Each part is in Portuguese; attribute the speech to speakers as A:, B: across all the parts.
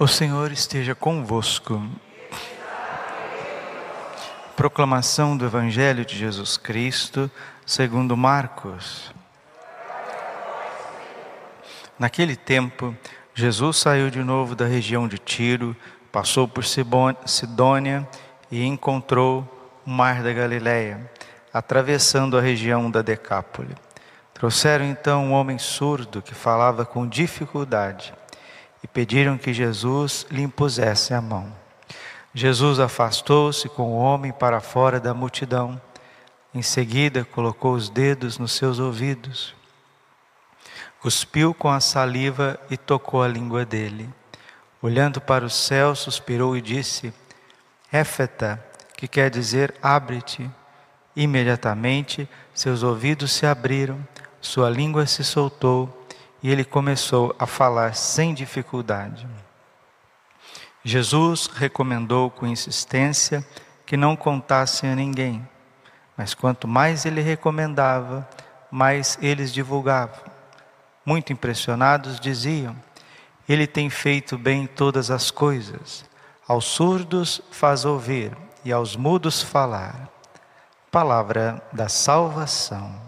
A: O Senhor esteja convosco. Proclamação do Evangelho de Jesus Cristo, segundo Marcos. Naquele tempo, Jesus saiu de novo da região de Tiro, passou por Sidônia e encontrou o mar da Galileia, atravessando a região da Decápole. Trouxeram então um homem surdo que falava com dificuldade e pediram que Jesus lhe impusesse a mão. Jesus afastou-se com o homem para fora da multidão. Em seguida, colocou os dedos nos seus ouvidos, cuspiu com a saliva e tocou a língua dele. Olhando para o céu, suspirou e disse: Éfeta, que quer dizer abre-te. Imediatamente seus ouvidos se abriram, sua língua se soltou e ele começou a falar sem dificuldade. Jesus recomendou com insistência que não contassem a ninguém, mas quanto mais ele recomendava, mais eles divulgavam. Muito impressionados diziam: Ele tem feito bem todas as coisas. Aos surdos faz ouvir e aos mudos falar. Palavra da salvação.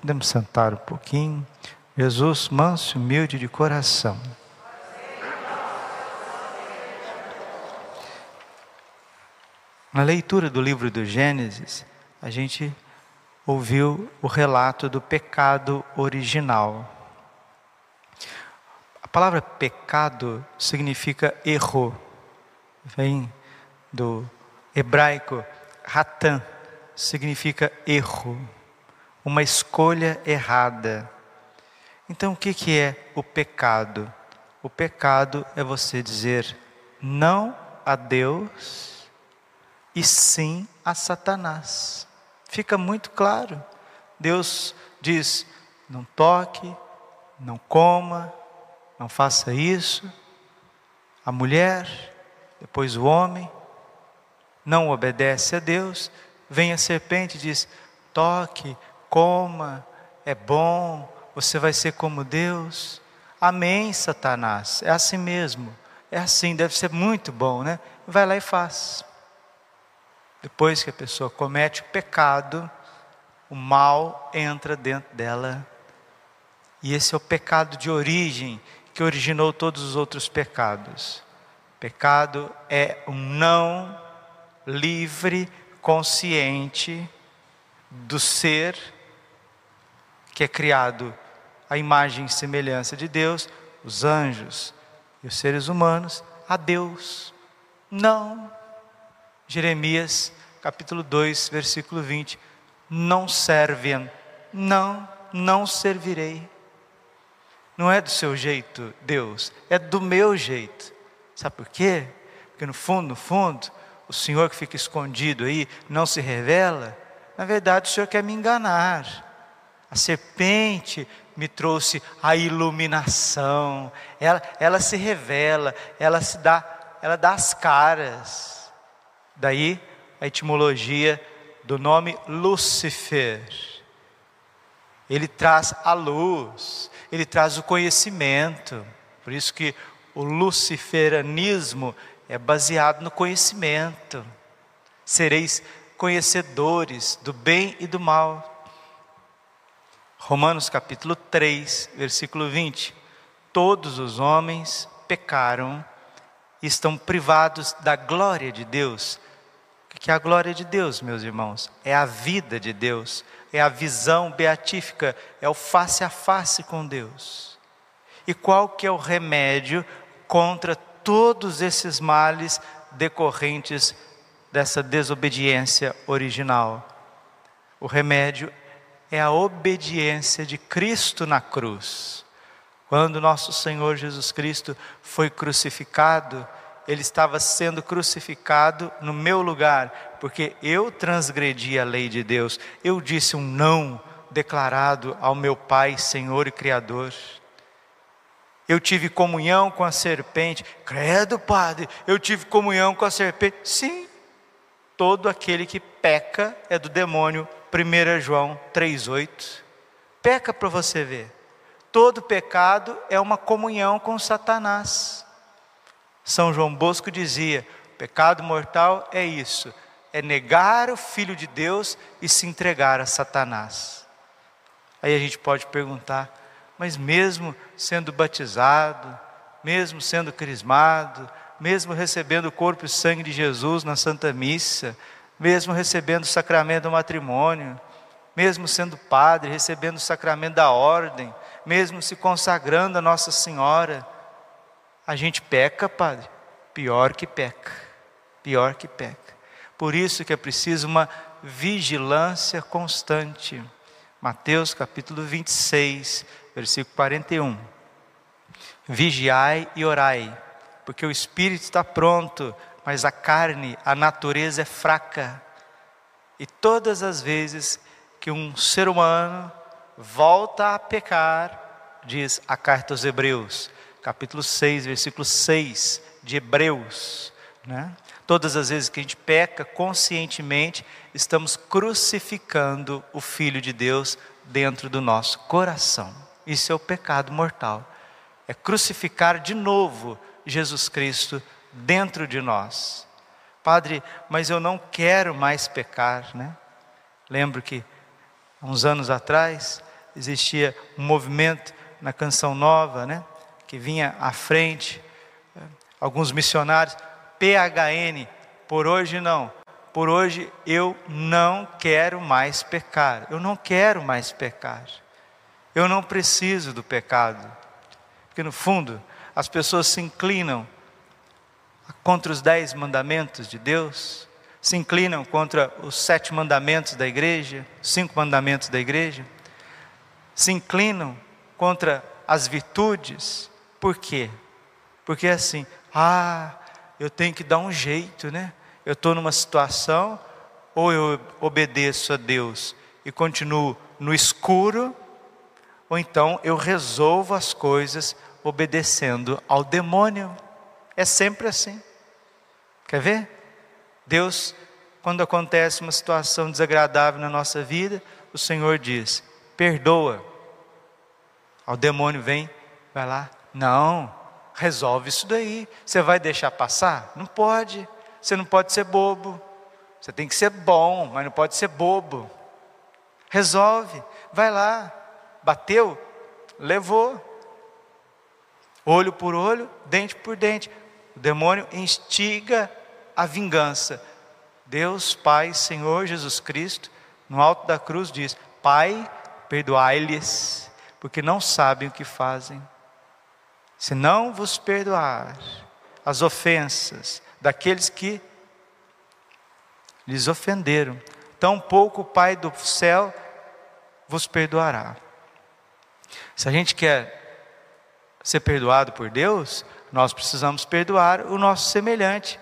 A: Podemos sentar um pouquinho. Jesus, manso e humilde de coração. Na leitura do livro do Gênesis, a gente ouviu o relato do pecado original. A palavra pecado significa erro. Vem do hebraico ratan, significa erro uma escolha errada. Então, o que, é o pecado? O pecado é você dizer não a Deus e sim a Satanás. Fica muito claro. Deus diz: não toque, não coma, não faça isso. A mulher, depois o homem, não obedece a Deus. Vem a serpente e diz: toque, coma, é bom, você vai ser como Deus. Amém, Satanás. É assim mesmo. É assim, deve ser muito bom, né? Vai lá e faz. Depois que a pessoa comete o pecado, o mal entra dentro dela. E esse é o pecado de origem que originou todos os outros pecados. Pecado é um não livre, consciente do ser que é criado à imagem e semelhança de Deus, os anjos e os seres humanos, a Deus. Não. Jeremias, capítulo 2, versículo 20. Não servem. Não, não servirei. Não é do seu jeito, Deus, é do meu jeito. Sabe por quê? Porque no fundo, no fundo, o Senhor que fica escondido aí não se revela. Na verdade, o Senhor quer me enganar. A serpente me trouxe a iluminação. Ela, ela se revela, ela se dá, ela dá as caras. Daí a etimologia do nome Lúcifer. Ele traz a luz, ele traz o conhecimento. Por isso que o luciferanismo é baseado no conhecimento. Sereis conhecedores do bem e do mal. Romanos capítulo 3, versículo 20. Todos os homens pecaram e estão privados da glória de Deus. O que é a glória de Deus, meus irmãos? É a vida de Deus, é a visão beatífica, é o face a face com Deus. E qual que é o remédio contra todos esses males decorrentes dessa desobediência original? O remédio é a obediência de Cristo na cruz. Quando nosso Senhor Jesus Cristo foi crucificado, ele estava sendo crucificado no meu lugar, porque eu transgredi a lei de Deus, eu disse um não declarado ao meu Pai, Senhor e Criador. Eu tive comunhão com a serpente, credo, Padre, eu tive comunhão com a serpente. Sim, todo aquele que peca é do demônio, 1 João 3,8. Peca para você ver. Todo pecado é uma comunhão com Satanás. São João Bosco dizia: pecado mortal é isso, é negar o Filho de Deus e se entregar a Satanás. Aí a gente pode perguntar, mas mesmo sendo batizado, mesmo sendo crismado, mesmo recebendo o corpo e sangue de Jesus na Santa Missa, mesmo recebendo o sacramento do matrimônio, mesmo sendo padre, recebendo o sacramento da ordem, mesmo se consagrando a Nossa Senhora, a gente peca, Padre, pior que peca, pior que peca. Por isso que é preciso uma vigilância constante. Mateus capítulo 26, versículo 41. Vigiai e orai, porque o espírito está pronto, mas a carne, a natureza é fraca. E todas as vezes que um ser humano volta a pecar, diz a carta aos Hebreus, capítulo 6, versículo 6 de Hebreus. Né? Todas as vezes que a gente peca conscientemente, estamos crucificando o Filho de Deus dentro do nosso coração. Isso é o pecado mortal. É crucificar de novo Jesus Cristo dentro de nós. Padre, mas eu não quero mais pecar, né? Lembro que uns anos atrás existia um movimento na Canção Nova, né? que vinha à frente, eh, alguns missionários, PHN, por hoje não, por hoje eu não quero mais pecar, eu não quero mais pecar, eu não preciso do pecado, porque no fundo as pessoas se inclinam contra os dez mandamentos de Deus, se inclinam contra os sete mandamentos da igreja, cinco mandamentos da igreja, se inclinam contra as virtudes, por quê? Porque é assim, ah, eu tenho que dar um jeito, né? Eu estou numa situação, ou eu obedeço a Deus e continuo no escuro, ou então eu resolvo as coisas obedecendo ao demônio. É sempre assim. Quer ver? Deus, quando acontece uma situação desagradável na nossa vida, o Senhor diz: perdoa. Ao demônio vem, vai lá, não, resolve isso daí. Você vai deixar passar? Não pode. Você não pode ser bobo. Você tem que ser bom, mas não pode ser bobo. Resolve, vai lá. Bateu, levou. Olho por olho, dente por dente. O demônio instiga a vingança. Deus, Pai, Senhor Jesus Cristo, no alto da cruz diz: Pai, perdoai-lhes, porque não sabem o que fazem se não vos perdoar as ofensas daqueles que lhes ofenderam, tampouco o Pai do céu vos perdoará. Se a gente quer ser perdoado por Deus, nós precisamos perdoar o nosso semelhante.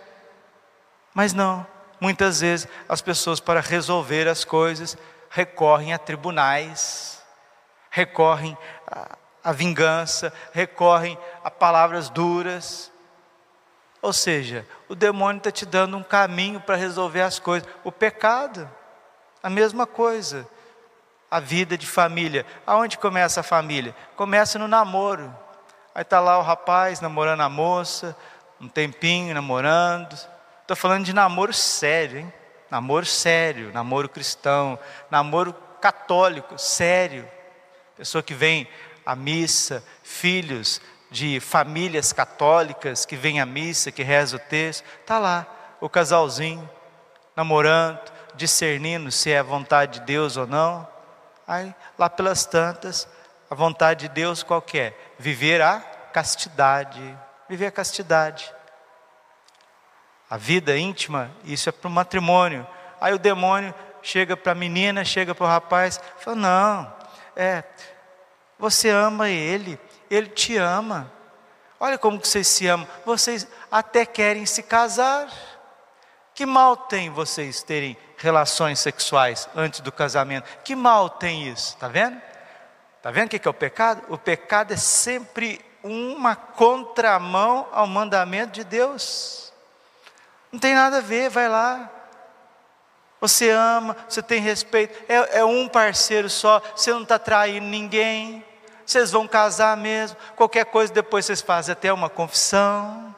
A: Mas não, muitas vezes as pessoas, para resolver as coisas, recorrem a tribunais, recorrem a vingança, recorrem a palavras duras. Ou seja, o demônio está te dando um caminho para resolver as coisas. O pecado, a mesma coisa. A vida de família. Aonde começa a família? Começa no namoro. Aí está lá o rapaz namorando a moça, um tempinho namorando. Estou falando de namoro sério, hein? Namoro sério, namoro cristão, namoro católico, sério. Pessoa que vem a missa, filhos de famílias católicas que vêm à missa, que reza o texto, está lá o casalzinho, namorando, discernindo se é vontade de Deus ou não. Aí, lá pelas tantas, a vontade de Deus qual é? Viver a castidade. Viver a castidade. A vida íntima, isso é para o matrimônio. Aí o demônio chega para a menina, chega para o rapaz, fala: Não, é, você ama ele, Ele te ama. Olha como que vocês se amam. Vocês até querem se casar. Que mal tem vocês terem relações sexuais antes do casamento? Que mal tem isso? Está vendo? Está vendo o que é o pecado? O pecado é sempre uma contramão ao mandamento de Deus. Não tem nada a ver, vai lá. Você ama, você tem respeito, é, é um parceiro só, você não está traindo ninguém, vocês vão casar mesmo, qualquer coisa depois vocês fazem até uma confissão.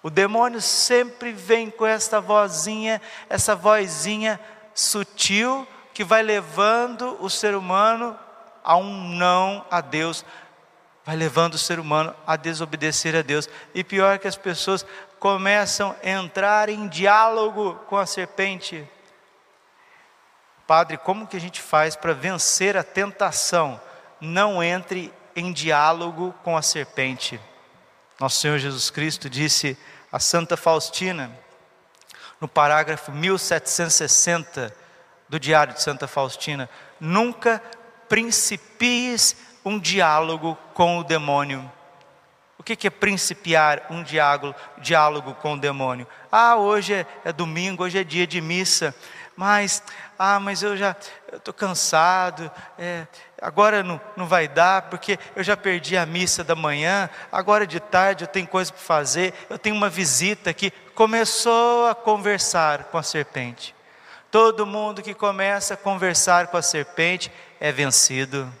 A: O demônio sempre vem com esta vozinha, essa vozinha sutil que vai levando o ser humano a um não a Deus, vai levando o ser humano a desobedecer a Deus. E pior que as pessoas começam a entrar em diálogo com a serpente. Padre, como que a gente faz para vencer a tentação? Não entre em diálogo com a serpente. Nosso Senhor Jesus Cristo disse a Santa Faustina, no parágrafo 1760 do Diário de Santa Faustina: nunca principies um diálogo com o demônio. O que é principiar um diálogo, diálogo com o demônio? Ah, hoje é, é domingo, hoje é dia de missa, mas, ah, mas eu já estou cansado, é, agora não, não vai dar, porque eu já perdi a missa da manhã, agora de tarde eu tenho coisa para fazer, eu tenho uma visita aqui. Começou a conversar com a serpente. Todo mundo que começa a conversar com a serpente é vencido.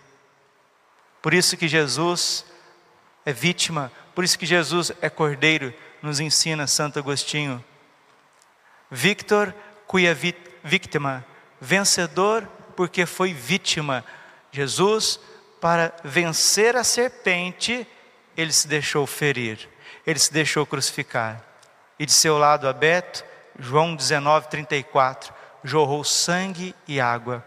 A: Por isso que Jesus é vítima, por isso que Jesus é cordeiro, nos ensina Santo Agostinho. Victor, cuia vítima, vencedor porque foi vítima. Jesus, para vencer a serpente, ele se deixou ferir, ele se deixou crucificar. E de seu lado aberto, João 19, 34, jorrou sangue e água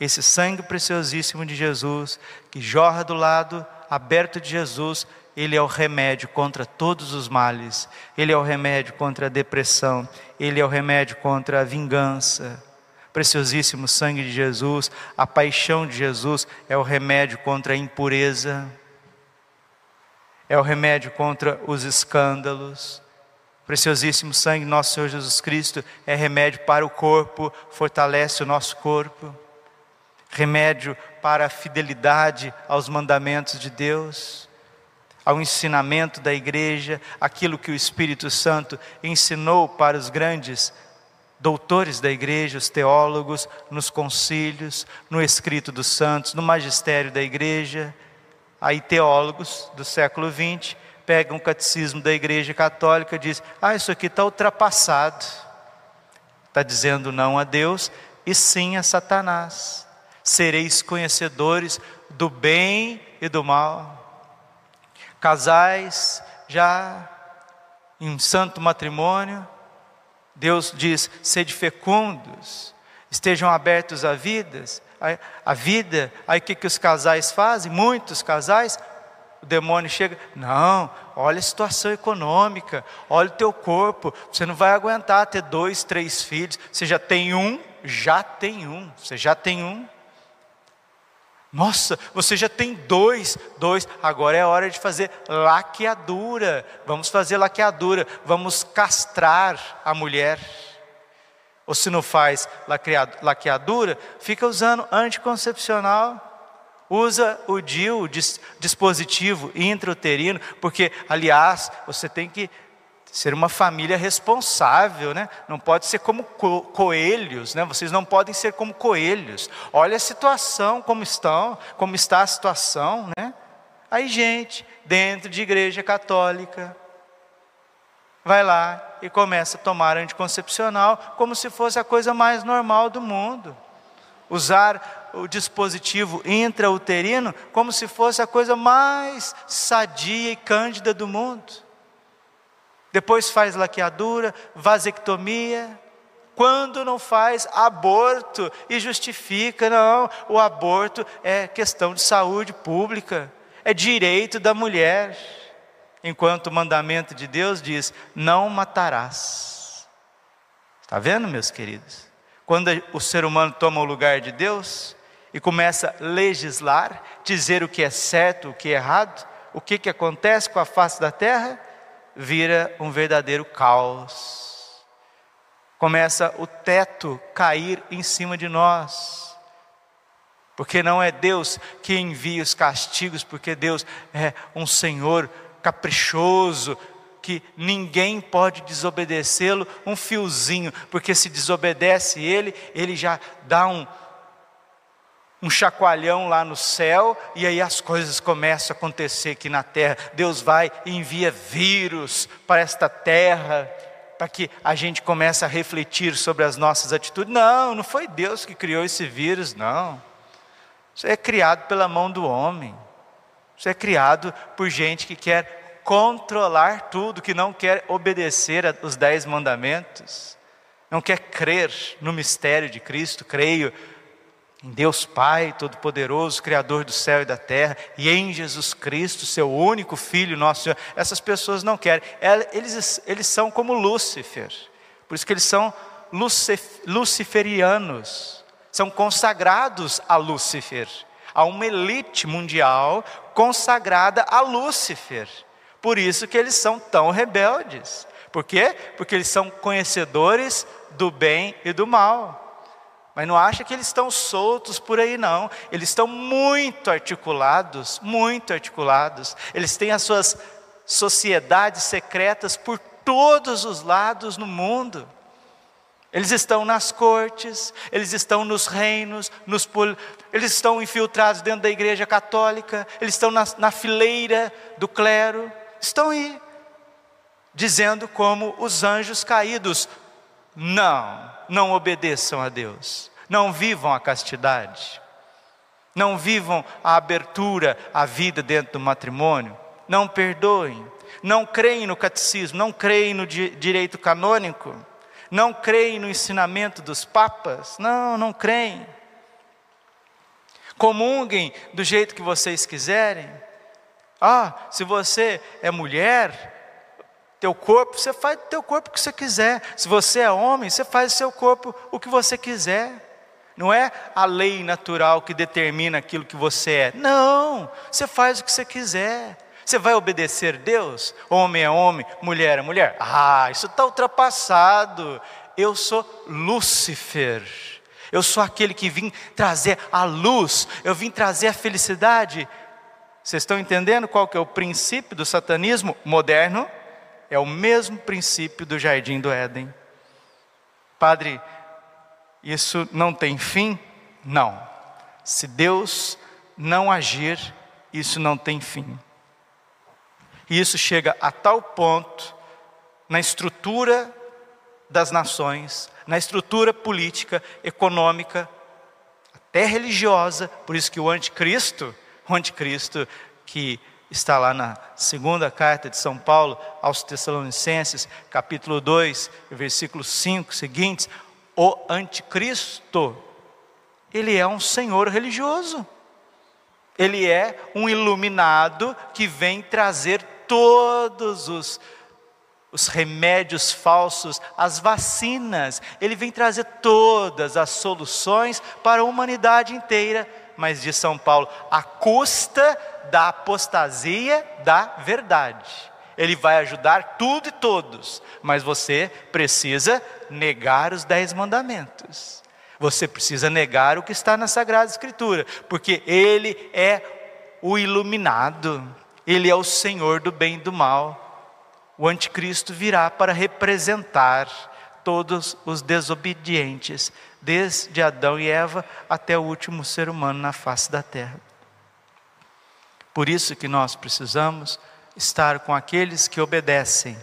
A: esse sangue preciosíssimo de Jesus, que jorra do lado aberto de Jesus, ele é o remédio contra todos os males, ele é o remédio contra a depressão, ele é o remédio contra a vingança. Preciosíssimo sangue de Jesus, a paixão de Jesus é o remédio contra a impureza, é o remédio contra os escândalos. Preciosíssimo sangue, nosso Senhor Jesus Cristo, é remédio para o corpo, fortalece o nosso corpo remédio para a fidelidade aos mandamentos de Deus, ao ensinamento da igreja, aquilo que o Espírito Santo ensinou para os grandes doutores da igreja, os teólogos, nos concílios, no escrito dos santos, no magistério da igreja. Aí, teólogos do século XX pegam o catecismo da igreja católica e dizem: Ah, isso aqui está ultrapassado. Está dizendo não a Deus e sim a Satanás sereis conhecedores do bem e do mal. Casais já em santo matrimônio, Deus diz: sede fecundos, estejam abertos à vidas, a, vida. Aí o que, que os casais fazem? Muitos casais, o demônio chega, não, olha a situação econômica, olha o teu corpo, você não vai aguentar ter dois, três filhos, você já tem um, já tem um, você já tem um. Nossa, você já tem dois, dois, agora é hora de fazer laqueadura. Vamos fazer laqueadura, vamos castrar a mulher. Ou se não faz laqueadura, fica usando anticoncepcional. Usa o DIU, dispositivo intrauterino, porque, aliás, você tem que ser uma família responsável, né? Não pode ser como co coelhos, né? Vocês não podem ser como coelhos. Olha a situação como estão, como está a situação, né? Aí gente dentro de igreja católica vai lá e começa a tomar anticoncepcional como se fosse a coisa mais normal do mundo. Usar o dispositivo intrauterino como se fosse a coisa mais sadia e cândida do mundo depois faz laqueadura, vasectomia. Quando não faz aborto e justifica, não, o aborto é questão de saúde pública, é direito da mulher. Enquanto o mandamento de Deus diz: não matarás. Está vendo, meus queridos? Quando o ser humano toma o lugar de Deus, e começa a legislar, dizer o que é certo, o que é errado, o que, que acontece com a face da terra? Vira um verdadeiro caos. Começa o teto cair em cima de nós. Porque não é Deus que envia os castigos, porque Deus é um Senhor caprichoso, que ninguém pode desobedecê-lo um fiozinho, porque se desobedece ele, ele já dá um, um chacoalhão lá no céu, e aí as coisas começam a acontecer aqui na terra. Deus vai e envia vírus para esta terra, para que a gente comece a refletir sobre as nossas atitudes. Não, não foi Deus que criou esse vírus, não. Isso é criado pela mão do homem. Isso é criado por gente que quer controlar tudo, que não quer obedecer os dez mandamentos, não quer crer no mistério de Cristo. Creio em Deus Pai Todo-Poderoso, Criador do céu e da terra, e em Jesus Cristo, seu único Filho, nosso Senhor. Essas pessoas não querem, eles, eles são como Lúcifer, por isso que eles são luciferianos, são consagrados a Lúcifer, a uma elite mundial consagrada a Lúcifer. Por isso que eles são tão rebeldes. Por quê? Porque eles são conhecedores do bem e do mal. Mas não acha que eles estão soltos por aí, não. Eles estão muito articulados, muito articulados. Eles têm as suas sociedades secretas por todos os lados no mundo. Eles estão nas cortes, eles estão nos reinos, nos pol... eles estão infiltrados dentro da igreja católica, eles estão na, na fileira do clero, estão aí, dizendo como os anjos caídos: não, não obedeçam a Deus, não vivam a castidade, não vivam a abertura à vida dentro do matrimônio, não perdoem, não creem no catecismo, não creem no direito canônico, não creem no ensinamento dos papas, não, não creem. Comunguem do jeito que vocês quiserem. Ah, se você é mulher, teu corpo, você faz do teu corpo o que você quiser. Se você é homem, você faz do seu corpo o que você quiser. Não é a lei natural que determina aquilo que você é. Não, você faz o que você quiser. Você vai obedecer Deus? Homem é homem, mulher é mulher. Ah, isso está ultrapassado. Eu sou Lúcifer. Eu sou aquele que vim trazer a luz. Eu vim trazer a felicidade. Vocês estão entendendo qual que é o princípio do satanismo moderno? É o mesmo princípio do jardim do Éden. Padre, isso não tem fim? Não. Se Deus não agir, isso não tem fim. E isso chega a tal ponto na estrutura das nações, na estrutura política, econômica, até religiosa, por isso que o anticristo, o anticristo que está lá na segunda carta de São Paulo aos Tessalonicenses, capítulo 2, versículo 5 seguintes, o anticristo, ele é um senhor religioso. Ele é um iluminado que vem trazer todos os os remédios falsos, as vacinas, ele vem trazer todas as soluções para a humanidade inteira, mas de São Paulo, à custa da apostasia da verdade. Ele vai ajudar tudo e todos, mas você precisa negar os dez mandamentos. Você precisa negar o que está na Sagrada Escritura, porque Ele é o iluminado, Ele é o Senhor do bem e do mal. O anticristo virá para representar todos os desobedientes, desde Adão e Eva até o último ser humano na face da terra. Por isso que nós precisamos estar com aqueles que obedecem.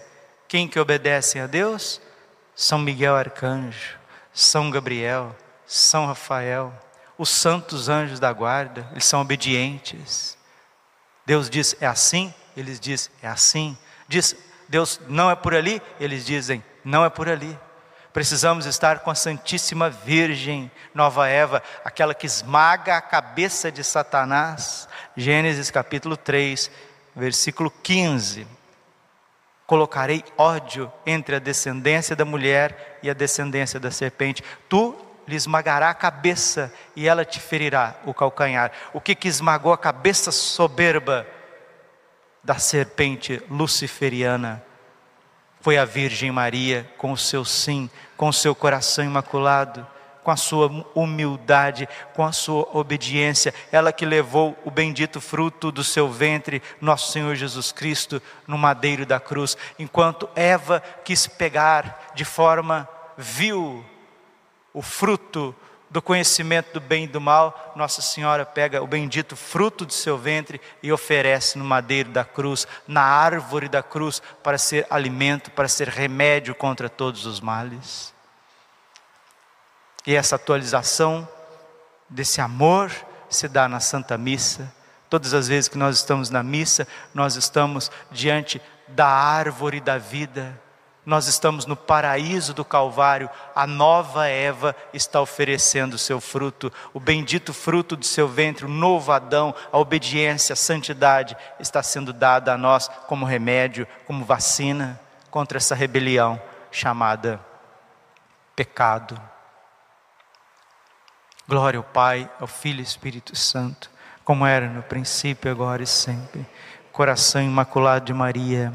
A: Quem que obedecem a Deus? São Miguel Arcanjo, São Gabriel, São Rafael, os santos anjos da guarda, eles são obedientes. Deus diz é assim, eles dizem é assim. Diz Deus não é por ali, eles dizem não é por ali. Precisamos estar com a Santíssima Virgem, Nova Eva, aquela que esmaga a cabeça de Satanás. Gênesis capítulo 3, versículo 15. Colocarei ódio entre a descendência da mulher e a descendência da serpente. Tu lhe esmagará a cabeça e ela te ferirá o calcanhar. O que que esmagou a cabeça soberba da serpente luciferiana? Foi a Virgem Maria com o seu sim, com o seu coração imaculado com a sua humildade, com a sua obediência, ela que levou o bendito fruto do seu ventre, nosso Senhor Jesus Cristo, no madeiro da cruz, enquanto Eva quis pegar de forma vil o fruto do conhecimento do bem e do mal, Nossa Senhora pega o bendito fruto do seu ventre e oferece no madeiro da cruz, na árvore da cruz, para ser alimento, para ser remédio contra todos os males. E essa atualização desse amor se dá na Santa Missa. Todas as vezes que nós estamos na missa, nós estamos diante da árvore da vida. Nós estamos no paraíso do Calvário, a nova Eva está oferecendo o seu fruto, o bendito fruto do seu ventre, o novo Adão, a obediência, a santidade está sendo dada a nós como remédio, como vacina contra essa rebelião chamada pecado. Glória ao Pai, ao Filho e Espírito Santo, como era no princípio, agora e sempre. Coração imaculado de Maria